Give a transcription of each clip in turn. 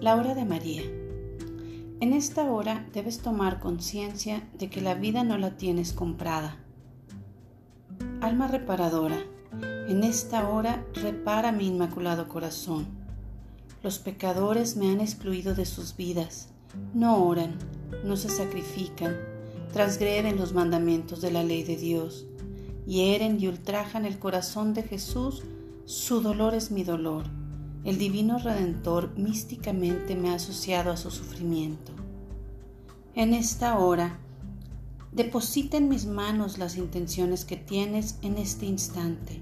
La hora de María. En esta hora debes tomar conciencia de que la vida no la tienes comprada. Alma reparadora, en esta hora repara mi inmaculado corazón. Los pecadores me han excluido de sus vidas, no oran, no se sacrifican, transgreden los mandamientos de la ley de Dios, hieren y ultrajan el corazón de Jesús, su dolor es mi dolor el Divino Redentor místicamente me ha asociado a su sufrimiento. En esta hora, deposita en mis manos las intenciones que tienes en este instante.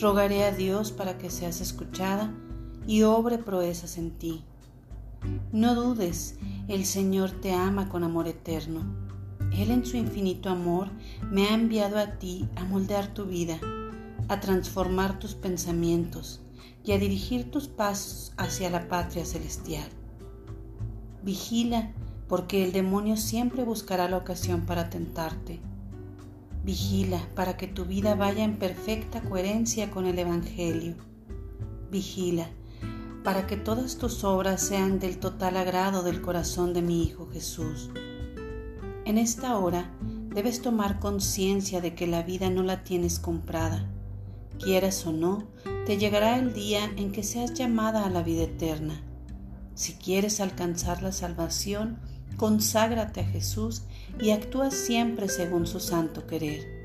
Rogaré a Dios para que seas escuchada y obre proezas en ti. No dudes, el Señor te ama con amor eterno. Él en su infinito amor me ha enviado a ti a moldear tu vida, a transformar tus pensamientos, y a dirigir tus pasos hacia la patria celestial. Vigila, porque el demonio siempre buscará la ocasión para tentarte. Vigila para que tu vida vaya en perfecta coherencia con el Evangelio. Vigila para que todas tus obras sean del total agrado del corazón de mi Hijo Jesús. En esta hora debes tomar conciencia de que la vida no la tienes comprada Quieras o no, te llegará el día en que seas llamada a la vida eterna. Si quieres alcanzar la salvación, conságrate a Jesús y actúa siempre según su santo querer.